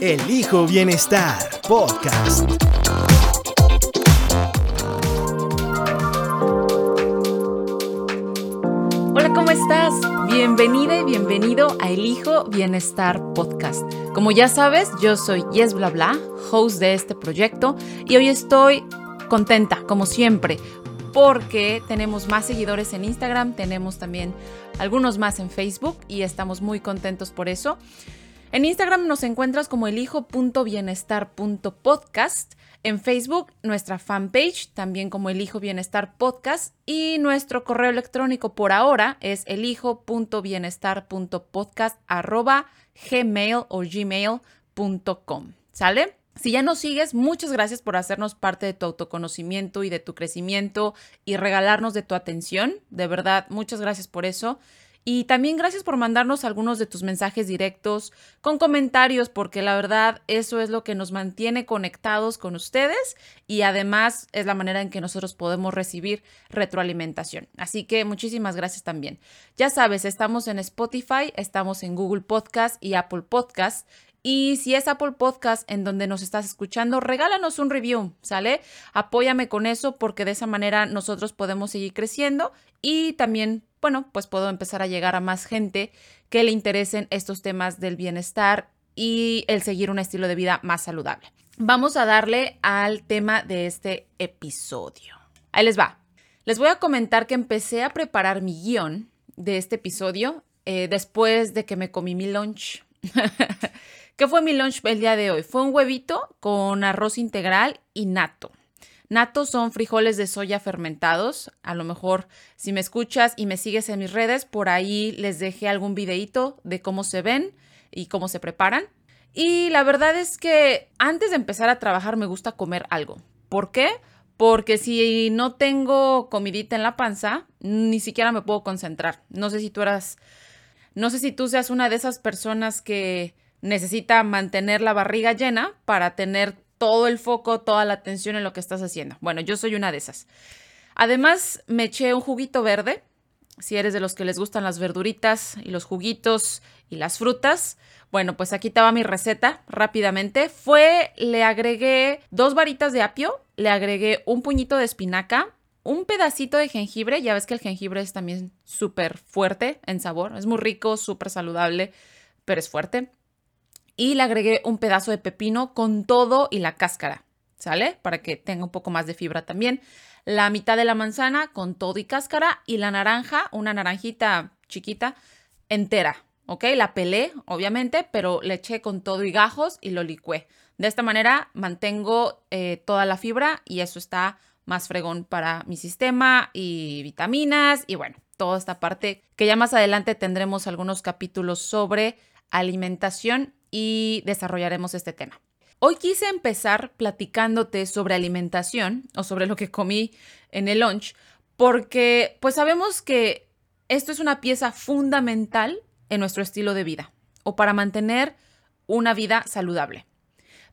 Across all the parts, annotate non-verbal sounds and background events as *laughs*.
Elijo Bienestar Podcast. Hola, ¿cómo estás? Bienvenida y bienvenido a Elijo Bienestar Podcast. Como ya sabes, yo soy Yes Bla Bla, host de este proyecto, y hoy estoy contenta, como siempre, porque tenemos más seguidores en Instagram, tenemos también algunos más en Facebook y estamos muy contentos por eso. En Instagram nos encuentras como elijo.bienestar.podcast. En Facebook, nuestra fanpage, también como Elijo Bienestar Podcast. Y nuestro correo electrónico por ahora es elijo.bienestar.podcast gmail o gmail.com. ¿Sale? Si ya nos sigues, muchas gracias por hacernos parte de tu autoconocimiento y de tu crecimiento y regalarnos de tu atención. De verdad, muchas gracias por eso. Y también gracias por mandarnos algunos de tus mensajes directos con comentarios, porque la verdad eso es lo que nos mantiene conectados con ustedes y además es la manera en que nosotros podemos recibir retroalimentación. Así que muchísimas gracias también. Ya sabes, estamos en Spotify, estamos en Google Podcast y Apple Podcast y si es Apple Podcast en donde nos estás escuchando, regálanos un review, ¿sale? Apóyame con eso porque de esa manera nosotros podemos seguir creciendo y también, bueno, pues puedo empezar a llegar a más gente que le interesen estos temas del bienestar y el seguir un estilo de vida más saludable. Vamos a darle al tema de este episodio. Ahí les va. Les voy a comentar que empecé a preparar mi guion de este episodio eh, después de que me comí mi lunch. *laughs* ¿Qué fue mi lunch el día de hoy? Fue un huevito con arroz integral y nato. Nato son frijoles de soya fermentados. A lo mejor si me escuchas y me sigues en mis redes, por ahí les dejé algún videito de cómo se ven y cómo se preparan. Y la verdad es que antes de empezar a trabajar me gusta comer algo. ¿Por qué? Porque si no tengo comidita en la panza, ni siquiera me puedo concentrar. No sé si tú eras, no sé si tú seas una de esas personas que necesita mantener la barriga llena para tener todo el foco, toda la atención en lo que estás haciendo. Bueno, yo soy una de esas. Además, me eché un juguito verde. Si eres de los que les gustan las verduritas y los juguitos y las frutas, bueno, pues aquí estaba mi receta rápidamente. Fue, le agregué dos varitas de apio, le agregué un puñito de espinaca, un pedacito de jengibre. Ya ves que el jengibre es también súper fuerte en sabor. Es muy rico, súper saludable, pero es fuerte y le agregué un pedazo de pepino con todo y la cáscara, ¿sale? Para que tenga un poco más de fibra también. La mitad de la manzana con todo y cáscara y la naranja, una naranjita chiquita, entera, ¿ok? La pelé, obviamente, pero le eché con todo y gajos y lo licué. De esta manera mantengo eh, toda la fibra y eso está más fregón para mi sistema y vitaminas y bueno, toda esta parte que ya más adelante tendremos algunos capítulos sobre alimentación y desarrollaremos este tema. Hoy quise empezar platicándote sobre alimentación o sobre lo que comí en el lunch, porque pues sabemos que esto es una pieza fundamental en nuestro estilo de vida o para mantener una vida saludable.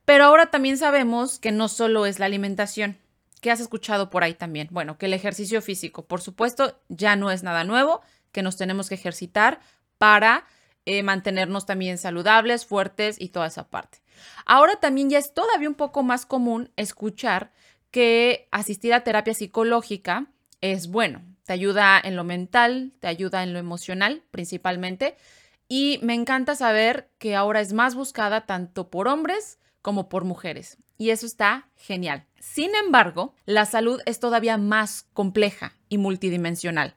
Pero ahora también sabemos que no solo es la alimentación. ¿Qué has escuchado por ahí también? Bueno, que el ejercicio físico, por supuesto, ya no es nada nuevo, que nos tenemos que ejercitar para eh, mantenernos también saludables, fuertes y toda esa parte. Ahora también ya es todavía un poco más común escuchar que asistir a terapia psicológica es bueno, te ayuda en lo mental, te ayuda en lo emocional principalmente y me encanta saber que ahora es más buscada tanto por hombres como por mujeres y eso está genial. Sin embargo, la salud es todavía más compleja y multidimensional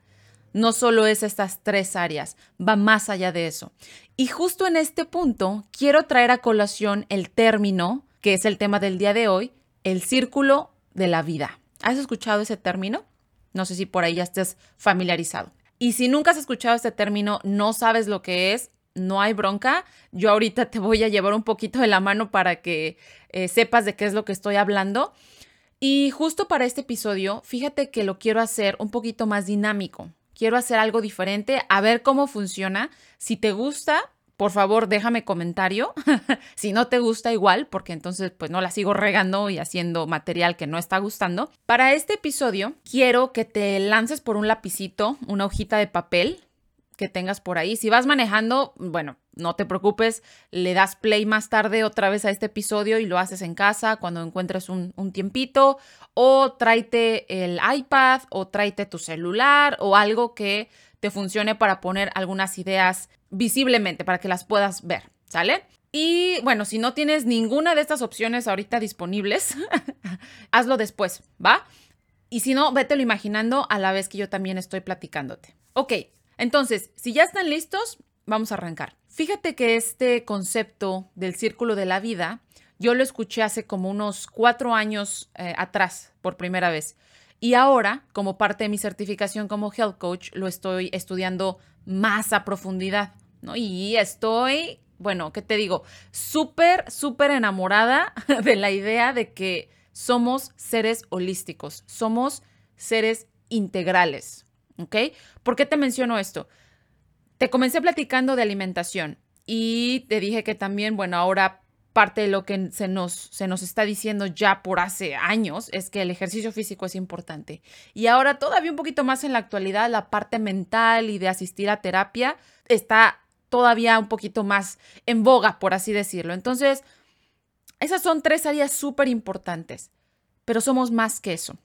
no solo es estas tres áreas, va más allá de eso. Y justo en este punto quiero traer a colación el término, que es el tema del día de hoy, el círculo de la vida. ¿Has escuchado ese término? No sé si por ahí ya estés familiarizado. Y si nunca has escuchado este término, no sabes lo que es, no hay bronca. Yo ahorita te voy a llevar un poquito de la mano para que eh, sepas de qué es lo que estoy hablando. Y justo para este episodio, fíjate que lo quiero hacer un poquito más dinámico. Quiero hacer algo diferente, a ver cómo funciona. Si te gusta, por favor, déjame comentario. *laughs* si no te gusta igual, porque entonces pues no la sigo regando y haciendo material que no está gustando. Para este episodio, quiero que te lances por un lapicito, una hojita de papel que tengas por ahí. Si vas manejando, bueno, no te preocupes, le das play más tarde otra vez a este episodio y lo haces en casa cuando encuentres un, un, tiempito, o tráete el iPad, o tráete tu celular, o algo que te funcione para poner algunas ideas visiblemente, para que las puedas ver, ¿sale? Y bueno, si no tienes ninguna de estas opciones ahorita disponibles, *laughs* hazlo después, ¿va? Y si no, vételo imaginando a la vez que yo también estoy platicándote. Ok, entonces, si ya están listos, vamos a arrancar. Fíjate que este concepto del círculo de la vida, yo lo escuché hace como unos cuatro años eh, atrás por primera vez. Y ahora, como parte de mi certificación como health coach, lo estoy estudiando más a profundidad, ¿no? Y estoy, bueno, ¿qué te digo? Súper, súper enamorada *laughs* de la idea de que somos seres holísticos, somos seres integrales, ¿ok? ¿Por qué te menciono esto? Te comencé platicando de alimentación y te dije que también, bueno, ahora parte de lo que se nos, se nos está diciendo ya por hace años es que el ejercicio físico es importante. Y ahora todavía un poquito más en la actualidad, la parte mental y de asistir a terapia está todavía un poquito más en boga, por así decirlo. Entonces, esas son tres áreas súper importantes, pero somos más que eso.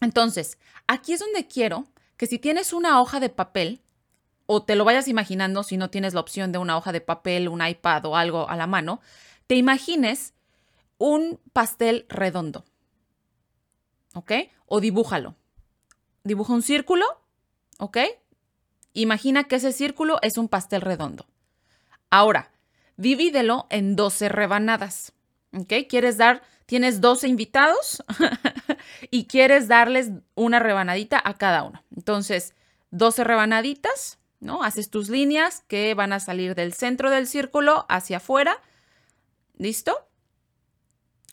Entonces, aquí es donde quiero que si tienes una hoja de papel, o te lo vayas imaginando si no tienes la opción de una hoja de papel, un iPad o algo a la mano, te imagines un pastel redondo. ¿Ok? O dibújalo. Dibuja un círculo, ¿ok? Imagina que ese círculo es un pastel redondo. Ahora, divídelo en 12 rebanadas. ¿Ok? ¿Quieres dar, tienes 12 invitados *laughs* y quieres darles una rebanadita a cada uno? Entonces, 12 rebanaditas ¿no? Haces tus líneas que van a salir del centro del círculo hacia afuera. ¿Listo?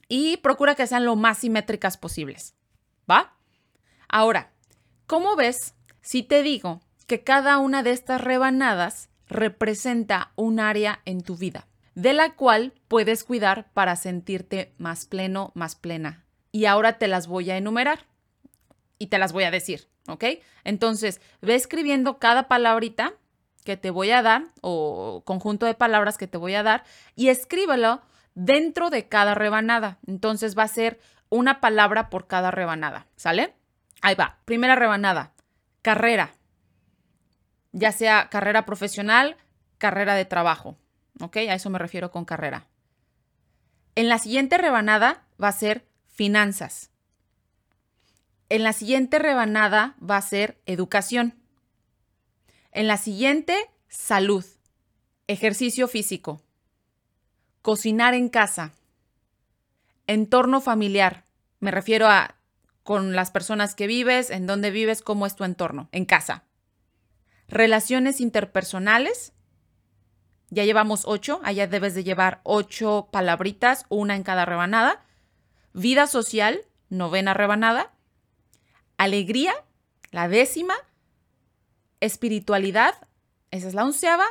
Y procura que sean lo más simétricas posibles. ¿Va? Ahora, ¿cómo ves si te digo que cada una de estas rebanadas representa un área en tu vida, de la cual puedes cuidar para sentirte más pleno, más plena? Y ahora te las voy a enumerar y te las voy a decir. ¿Ok? Entonces, ve escribiendo cada palabrita que te voy a dar o conjunto de palabras que te voy a dar y escríbelo dentro de cada rebanada. Entonces va a ser una palabra por cada rebanada, ¿sale? Ahí va. Primera rebanada, carrera. Ya sea carrera profesional, carrera de trabajo, ¿ok? A eso me refiero con carrera. En la siguiente rebanada va a ser finanzas. En la siguiente rebanada va a ser educación. En la siguiente, salud, ejercicio físico, cocinar en casa, entorno familiar. Me refiero a con las personas que vives, en dónde vives, cómo es tu entorno, en casa. Relaciones interpersonales. Ya llevamos ocho, allá debes de llevar ocho palabritas, una en cada rebanada. Vida social, novena rebanada alegría, la décima, espiritualidad, esa es la onceava,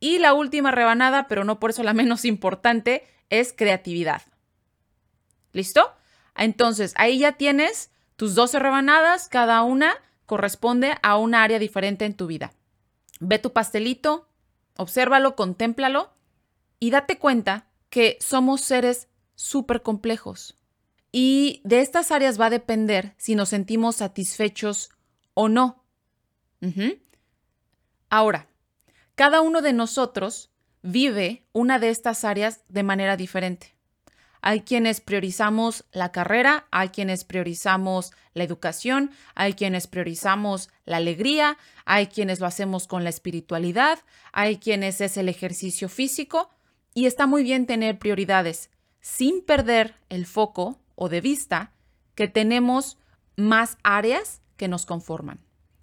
y la última rebanada, pero no por eso la *laughs* menos importante, es creatividad. ¿Listo? Entonces, ahí ya tienes tus 12 rebanadas, cada una corresponde a un área diferente en tu vida. Ve tu pastelito, obsérvalo, contémplalo y date cuenta que somos seres súper complejos. Y de estas áreas va a depender si nos sentimos satisfechos o no. Ahora, cada uno de nosotros vive una de estas áreas de manera diferente. Hay quienes priorizamos la carrera, hay quienes priorizamos la educación, hay quienes priorizamos la alegría, hay quienes lo hacemos con la espiritualidad, hay quienes es el ejercicio físico y está muy bien tener prioridades sin perder el foco o de vista que tenemos más áreas que nos conforman.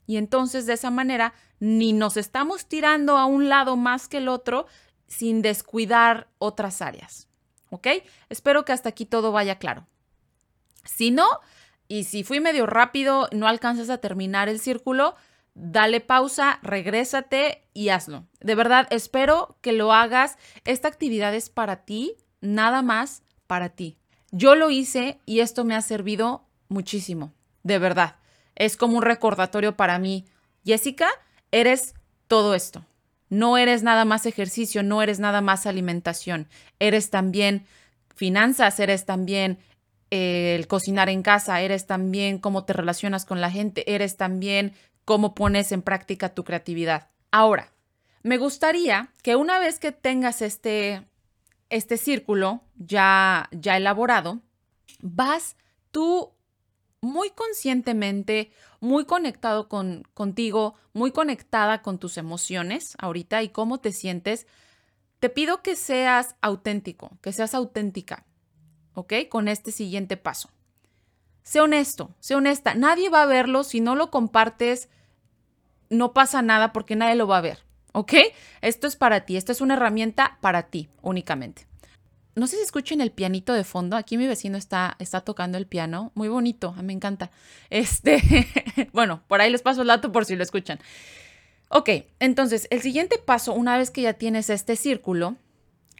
y entonces de esa manera ni nos estamos tirando a un lado más que el otro sin descuidar otras áreas. ¿Ok? Espero que hasta aquí todo vaya claro. Si no, y si fui medio rápido, no alcanzas a terminar el círculo, dale pausa, regrésate y hazlo. De verdad, espero que lo hagas. Esta actividad es para ti, nada más para ti. Yo lo hice y esto me ha servido muchísimo, de verdad. Es como un recordatorio para mí. Jessica, eres todo esto. No eres nada más ejercicio, no eres nada más alimentación. Eres también finanzas, eres también eh, el cocinar en casa, eres también cómo te relacionas con la gente, eres también cómo pones en práctica tu creatividad. Ahora, me gustaría que una vez que tengas este, este círculo ya, ya elaborado, vas tú muy conscientemente, muy conectado con, contigo, muy conectada con tus emociones ahorita y cómo te sientes, te pido que seas auténtico, que seas auténtica, ¿ok? Con este siguiente paso. Sé honesto, sé honesta. Nadie va a verlo si no lo compartes no pasa nada porque nadie lo va a ver, ¿ok? Esto es para ti, esta es una herramienta para ti únicamente. No sé si escuchen el pianito de fondo. Aquí mi vecino está, está tocando el piano. Muy bonito, me encanta. Este, *laughs* bueno, por ahí les paso el dato por si lo escuchan. Ok, entonces el siguiente paso, una vez que ya tienes este círculo,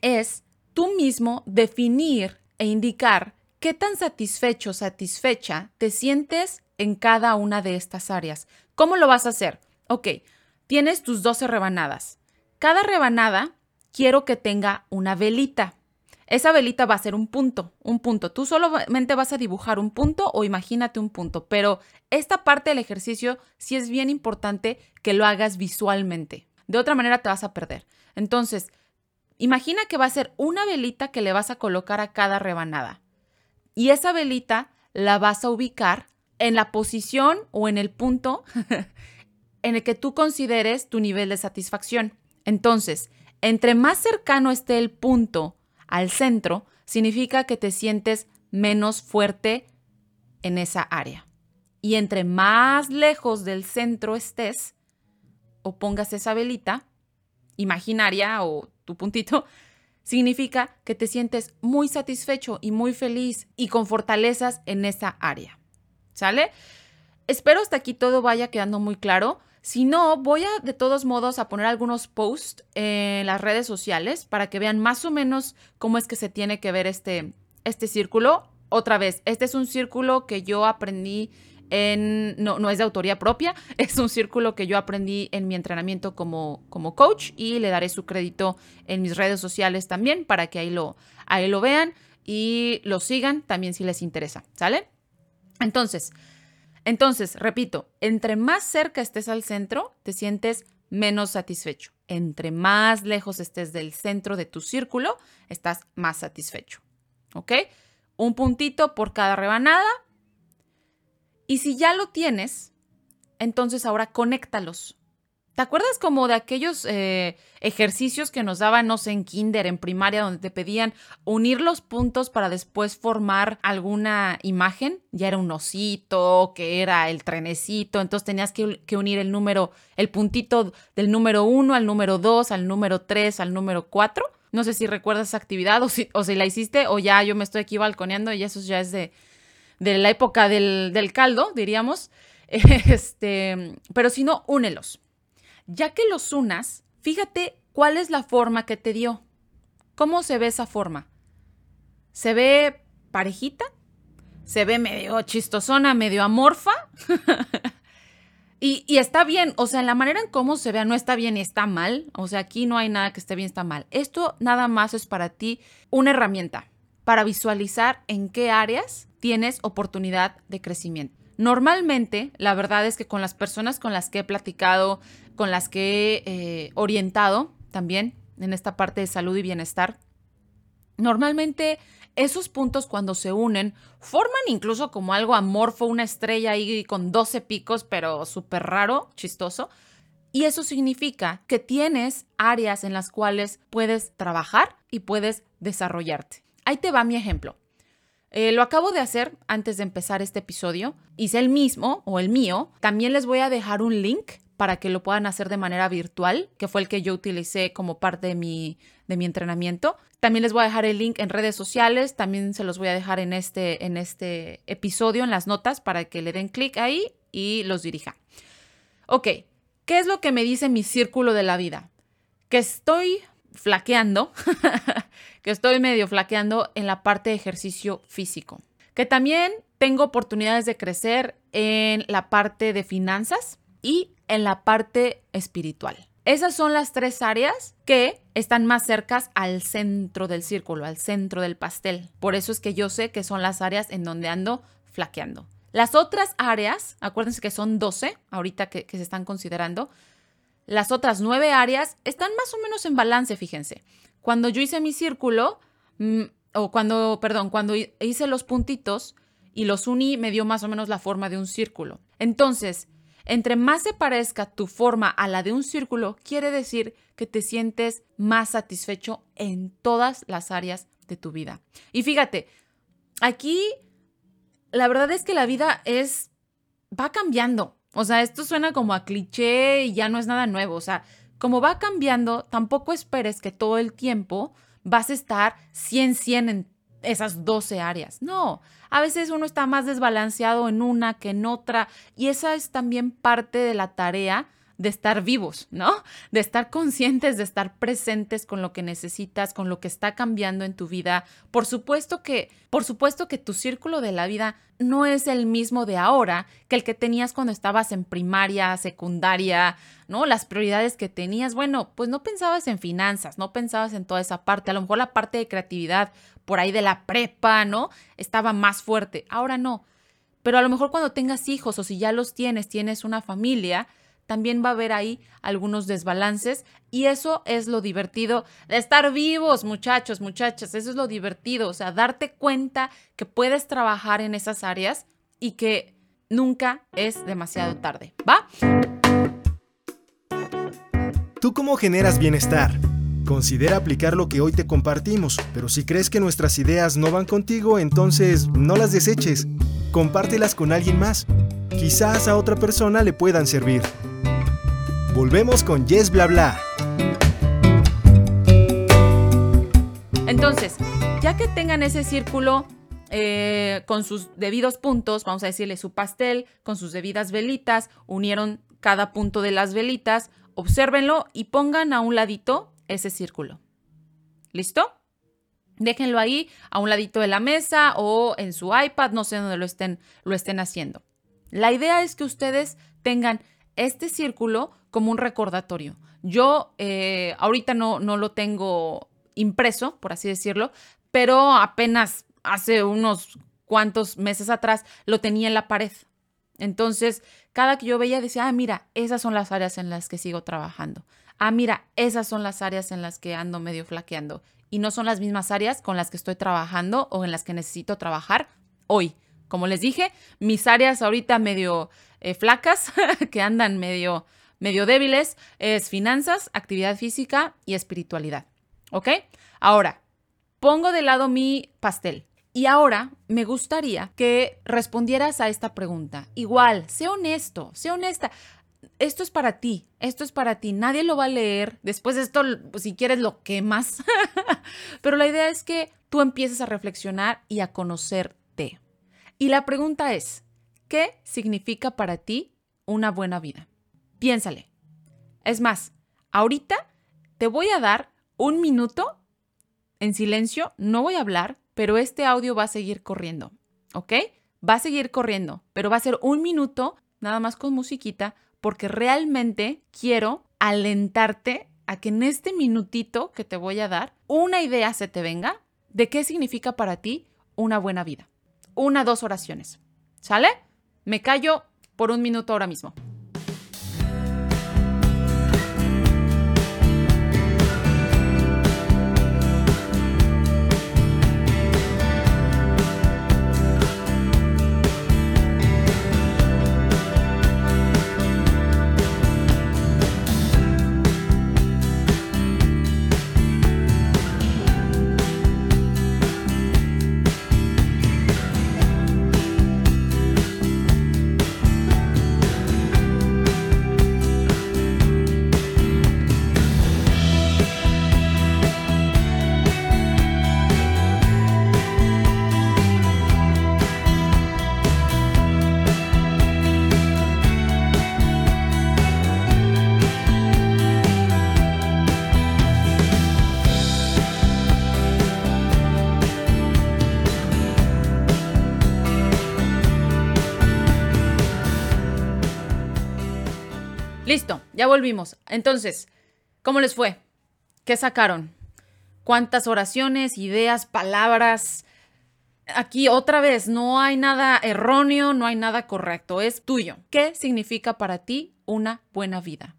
es tú mismo definir e indicar qué tan satisfecho, satisfecha te sientes en cada una de estas áreas. ¿Cómo lo vas a hacer? Ok, tienes tus 12 rebanadas. Cada rebanada quiero que tenga una velita. Esa velita va a ser un punto, un punto. Tú solamente vas a dibujar un punto o imagínate un punto, pero esta parte del ejercicio sí es bien importante que lo hagas visualmente. De otra manera te vas a perder. Entonces, imagina que va a ser una velita que le vas a colocar a cada rebanada. Y esa velita la vas a ubicar en la posición o en el punto *laughs* en el que tú consideres tu nivel de satisfacción. Entonces, entre más cercano esté el punto al centro, significa que te sientes menos fuerte en esa área. Y entre más lejos del centro estés o pongas esa velita imaginaria o tu puntito, significa que te sientes muy satisfecho y muy feliz y con fortalezas en esa área. ¿Sale? Espero hasta aquí todo vaya quedando muy claro. Si no, voy a de todos modos a poner algunos posts en las redes sociales para que vean más o menos cómo es que se tiene que ver este, este círculo. Otra vez, este es un círculo que yo aprendí en, no, no es de autoría propia, *laughs* es un círculo que yo aprendí en mi entrenamiento como, como coach y le daré su crédito en mis redes sociales también para que ahí lo, ahí lo vean y lo sigan también si les interesa, ¿sale? Entonces, entonces, repito, entre más cerca estés al centro, te sientes menos satisfecho. Entre más lejos estés del centro de tu círculo, estás más satisfecho. ¿Ok? Un puntito por cada rebanada. Y si ya lo tienes, entonces ahora conéctalos. ¿Te acuerdas como de aquellos eh, ejercicios que nos daban, no sé, en kinder, en primaria, donde te pedían unir los puntos para después formar alguna imagen? Ya era un osito, que era el trenecito, entonces tenías que, unir el número, el puntito del número 1 al número 2, al número 3, al número 4. No sé si recuerdas esa actividad o si, o si la hiciste o ya yo me estoy aquí balconeando y eso ya es de, la época del, del caldo, diríamos. *laughs* Este, pero si no, únelos ya que los unas, fíjate cuál es la forma que te dio. ¿Cómo se ve esa forma? ¿Se ve parejita? ¿Se ve medio chistosona, medio amorfa? *laughs* y, está bien, o sea, en la manera en cómo se vea no está bien y está mal. O sea, aquí no hay nada que esté bien, está mal. Esto nada más es para ti una herramienta para visualizar en qué áreas tienes oportunidad de crecimiento. Normalmente, la verdad es que con las personas con las que he platicado, con las que he eh, orientado también en esta parte de salud y bienestar, normalmente esos puntos cuando se unen forman incluso como algo amorfo, una estrella ahí con 12 picos, pero súper raro, chistoso. Y eso significa que tienes áreas en las cuales puedes trabajar y puedes desarrollarte. Ahí te va mi ejemplo. Eh, lo acabo de hacer antes de empezar este episodio. Hice el mismo o el mío. También les voy a dejar un link para que lo puedan hacer de manera virtual, que fue el que yo utilicé como parte de mi, de mi entrenamiento. También les voy a dejar el link en redes sociales, también se los voy a dejar en este, en este episodio, en las notas, para que le den clic ahí y los dirija. Ok, ¿qué es lo que me dice mi círculo de la vida? Que estoy flaqueando, *laughs* que estoy medio flaqueando en la parte de ejercicio físico, que también tengo oportunidades de crecer en la parte de finanzas y en la parte espiritual. Esas son las tres áreas que están más cercas al centro del círculo, al centro del pastel. Por eso es que yo sé que son las áreas en donde ando flaqueando. Las otras áreas, acuérdense que son 12 ahorita que, se están considerando, las otras nueve áreas están más o menos en balance, fíjense. Cuando yo hice mi círculo, mm, o cuando, perdón, cuando hice los puntitos y los uní, me dio más o menos la forma de un círculo. Entonces, entre más se parezca tu forma a la de un círculo, quiere decir que te sientes más satisfecho en todas las áreas de tu vida. Y fíjate, aquí la verdad es que la vida es va cambiando. O sea, esto suena como a cliché y ya no es nada nuevo. O sea, como va cambiando, tampoco esperes que todo el tiempo vas a estar 100-100 en esas 12 áreas. No, a veces uno está más desbalanceado en una que en otra y esa es también parte de la tarea de estar vivos, ¿no? De estar conscientes, de estar presentes con lo que necesitas, con lo que está cambiando en tu vida. Por supuesto que, por supuesto que tu círculo de la vida no es el mismo de ahora que el que tenías cuando estabas en primaria, secundaria, ¿no? Las prioridades que tenías, bueno, pues no pensabas en finanzas, no pensabas en toda esa parte, a lo mejor la parte de creatividad por ahí de la prepa, ¿no? Estaba más fuerte, ahora no. Pero a lo mejor cuando tengas hijos o si ya los tienes, tienes una familia, también va a haber ahí algunos desbalances y eso es lo divertido de estar vivos, muchachos, muchachas, eso es lo divertido, o sea, darte cuenta que puedes trabajar en esas áreas y que nunca es demasiado tarde, ¿va? ¿Tú cómo generas bienestar? Considera aplicar lo que hoy te compartimos, pero si crees que nuestras ideas no van contigo, entonces no las deseches. Compártelas con alguien más. Quizás a otra persona le puedan servir. Volvemos con Yes Bla Bla. Entonces, ya que tengan ese círculo eh, con sus debidos puntos, vamos a decirle su pastel, con sus debidas velitas, unieron cada punto de las velitas, obsérvenlo y pongan a un ladito ese círculo. ¿Listo? Déjenlo ahí a un ladito de la mesa o en su iPad, no sé dónde lo estén, lo estén haciendo. La idea es que ustedes tengan este círculo como un recordatorio. Yo eh, ahorita no, no lo tengo impreso, por así decirlo, pero apenas hace unos cuantos meses atrás lo tenía en la pared. Entonces, cada que yo veía decía, ah, mira, esas son las áreas en las que sigo trabajando. Ah, mira, esas son las áreas en las que ando medio flaqueando. Y no son las mismas áreas con las que estoy trabajando o en las que necesito trabajar hoy. Como les dije, mis áreas ahorita medio eh, flacas, *laughs* que andan medio, medio débiles, es finanzas, actividad física y espiritualidad. ¿Ok? Ahora, pongo de lado mi pastel. Y ahora me gustaría que respondieras a esta pregunta. Igual, sé honesto, sé honesta. Esto es para ti, esto es para ti. Nadie lo va a leer. Después de esto, si quieres, lo quemas. *laughs* Pero la idea es que tú empieces a reflexionar y a conocerte. Y la pregunta es, ¿qué significa para ti una buena vida? Piénsale. Es más, ahorita te voy a dar un minuto en silencio, no voy a hablar, pero este audio va a seguir corriendo, ¿ok? Va a seguir corriendo, pero va a ser un minuto nada más con musiquita, porque realmente quiero alentarte a que en este minutito que te voy a dar, una idea se te venga de qué significa para ti una buena vida una, dos oraciones. ¿Sale? Me callo por un minuto ahora mismo. Ya volvimos. Entonces, ¿cómo les fue? ¿Qué sacaron? ¿Cuántas oraciones, ideas, palabras? Aquí otra vez, no hay nada erróneo, no hay nada correcto, es tuyo. ¿Qué significa para ti una buena vida?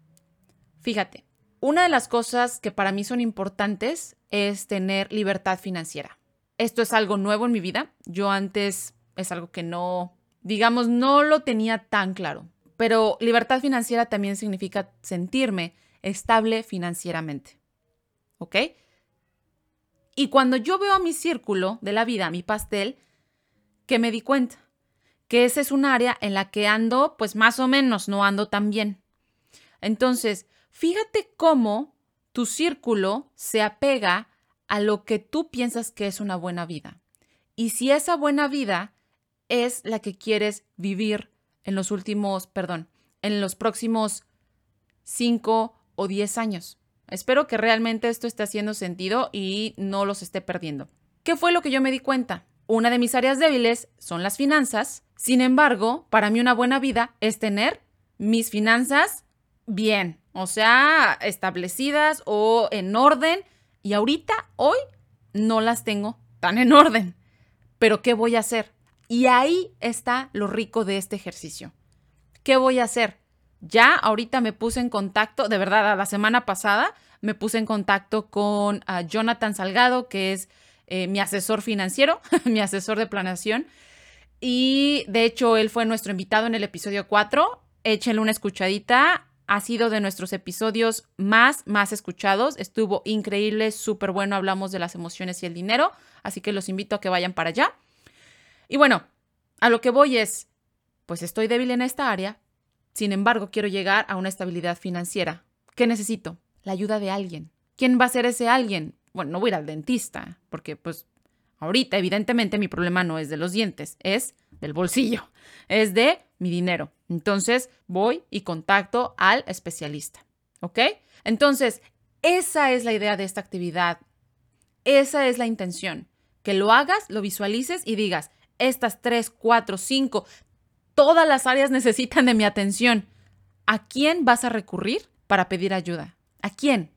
Fíjate, una de las cosas que para mí son importantes es tener libertad financiera. Esto es algo nuevo en mi vida. Yo antes es algo que no, digamos, no lo tenía tan claro. Pero libertad financiera también significa sentirme estable financieramente. ¿Ok? Y cuando yo veo a mi círculo de la vida, a mi pastel, que me di cuenta que ese es un área en la que ando, pues más o menos, no ando tan bien. Entonces, fíjate cómo tu círculo se apega a lo que tú piensas que es una buena vida. Y si esa buena vida es la que quieres vivir en los últimos, perdón, en los próximos 5 o 10 años. Espero que realmente esto esté haciendo sentido y no los esté perdiendo. ¿Qué fue lo que yo me di cuenta? Una de mis áreas débiles son las finanzas. Sin embargo, para mí una buena vida es tener mis finanzas bien, o sea, establecidas o en orden. Y ahorita, hoy, no las tengo tan en orden. Pero ¿qué voy a hacer? Y ahí está lo rico de este ejercicio. ¿Qué voy a hacer? Ya ahorita me puse en contacto, de verdad, la semana pasada me puse en contacto con ah, Jonathan Salgado, que es eh, mi asesor financiero, *laughs* mi asesor de planeación. Y de hecho, él fue nuestro invitado en el episodio 4. Échenle una escuchadita. Ha sido de nuestros episodios más, más escuchados. Estuvo increíble, súper bueno. Hablamos de las emociones y el dinero. Así que los invito a que vayan para allá. Y bueno, a lo que voy es, pues estoy débil en esta área, sin embargo quiero llegar a una estabilidad financiera. ¿Qué necesito? La ayuda de alguien. ¿Quién va a ser ese alguien? Bueno, no voy a ir al dentista, porque pues ahorita evidentemente mi problema no es de los dientes, es del bolsillo, es de mi dinero. Entonces voy y contacto al especialista. ¿Ok? Entonces, esa es la idea de esta actividad. Esa es la intención. Que lo hagas, lo visualices y digas, estas tres, cuatro, cinco, todas las áreas necesitan de mi atención. ¿A quién vas a recurrir para pedir ayuda? ¿A quién?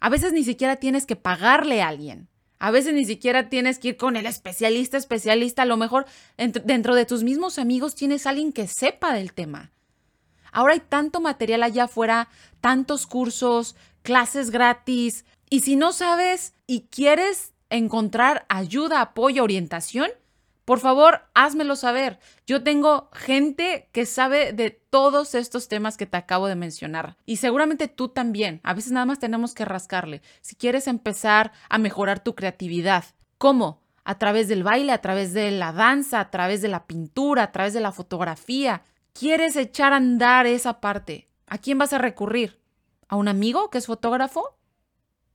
A veces ni siquiera tienes que pagarle a alguien. A veces ni siquiera tienes que ir con el especialista, especialista. A lo mejor dentro de tus mismos amigos tienes alguien que sepa del tema. Ahora hay tanto material allá afuera, tantos cursos, clases gratis. Y si no sabes y quieres encontrar ayuda, apoyo, orientación, por favor, házmelo saber. Yo tengo gente que sabe de todos estos temas que te acabo de mencionar. Y seguramente tú también. A veces nada más tenemos que rascarle. Si quieres empezar a mejorar tu creatividad, ¿cómo? A través del baile, a través de la danza, a través de la pintura, a través de la fotografía. ¿Quieres echar a andar esa parte? ¿A quién vas a recurrir? ¿A un amigo que es fotógrafo?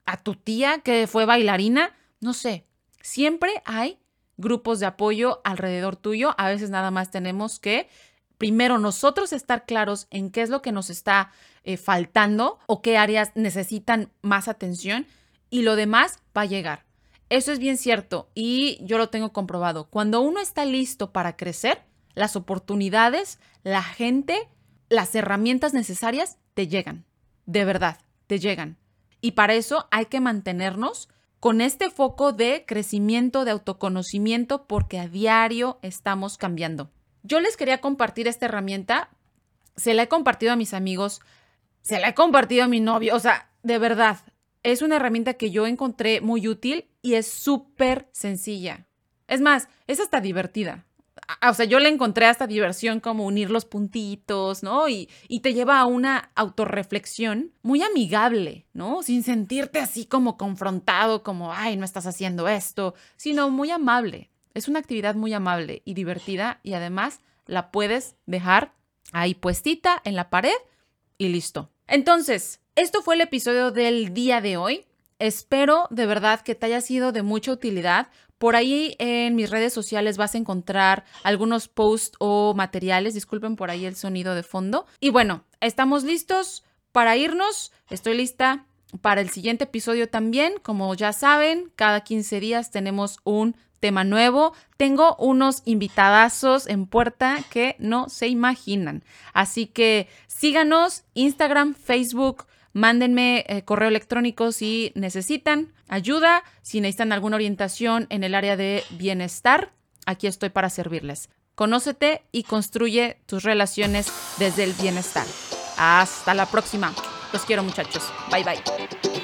¿A tu tía que fue bailarina? No sé. Siempre hay grupos de apoyo alrededor tuyo. A veces nada más tenemos que primero nosotros estar claros en qué es lo que nos está eh, faltando o qué áreas necesitan más atención y lo demás va a llegar. Eso es bien cierto y yo lo tengo comprobado. Cuando uno está listo para crecer, las oportunidades, la gente, las herramientas necesarias te llegan. De verdad, te llegan. Y para eso hay que mantenernos con este foco de crecimiento, de autoconocimiento, porque a diario estamos cambiando. Yo les quería compartir esta herramienta, se la he compartido a mis amigos, se la he compartido a mi novio, o sea, de verdad, es una herramienta que yo encontré muy útil y es súper sencilla. Es más, es hasta divertida o sea, yo le encontré hasta diversión como unir los puntitos, ¿no? Y, y, te lleva a una autorreflexión muy amigable, ¿no? Sin sentirte así como confrontado, como, ay, no estás haciendo esto, sino muy amable. Es una actividad muy amable y divertida y además la puedes dejar ahí puestita en la pared y listo. Entonces, esto fue el episodio del día de hoy. Espero de verdad que te haya sido de mucha utilidad. Por ahí en mis redes sociales vas a encontrar algunos posts o materiales. Disculpen por ahí el sonido de fondo. Y bueno, estamos listos para irnos. Estoy lista para el siguiente episodio también. Como ya saben, cada 15 días tenemos un tema nuevo. Tengo unos invitadazos en puerta que no se imaginan. Así que síganos, Instagram, Facebook, mándenme eh, correo electrónico si necesitan ayuda, si necesitan alguna orientación en el área de bienestar. Aquí estoy para servirles. Conócete y construye tus relaciones desde el bienestar. Hasta la próxima. Los quiero muchachos. Bye bye.